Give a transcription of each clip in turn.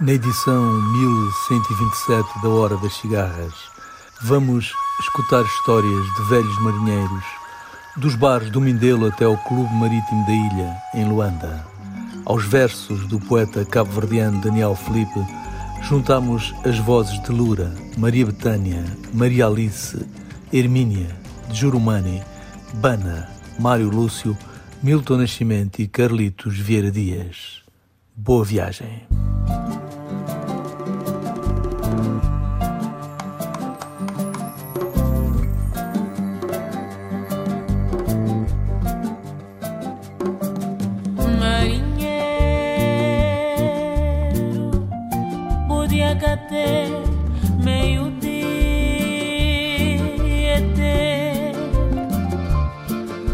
Na edição 1127 da Hora das Cigarras, vamos escutar histórias de velhos marinheiros, dos bares do Mindelo até ao Clube Marítimo da Ilha, em Luanda. Aos versos do poeta cabo-verdiano Daniel Felipe, juntamos as vozes de Lura, Maria Betânia, Maria Alice, Hermínia, Jurumani, Bana, Mário Lúcio, Milton Nascimento e Carlitos Vieira Dias. Boa viagem. chega até meio-dia.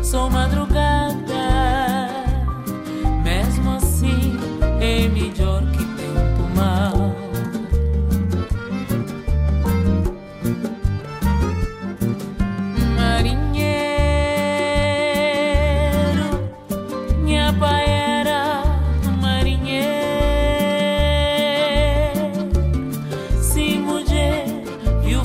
Sou madrugada.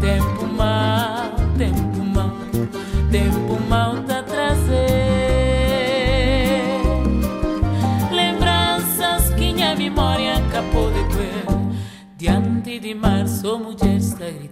Tempo mal, tempo mal, tempo mal tá trazer. Lembranças que minha memória acabou de ter. Diante de mar, sou mulher sagrada.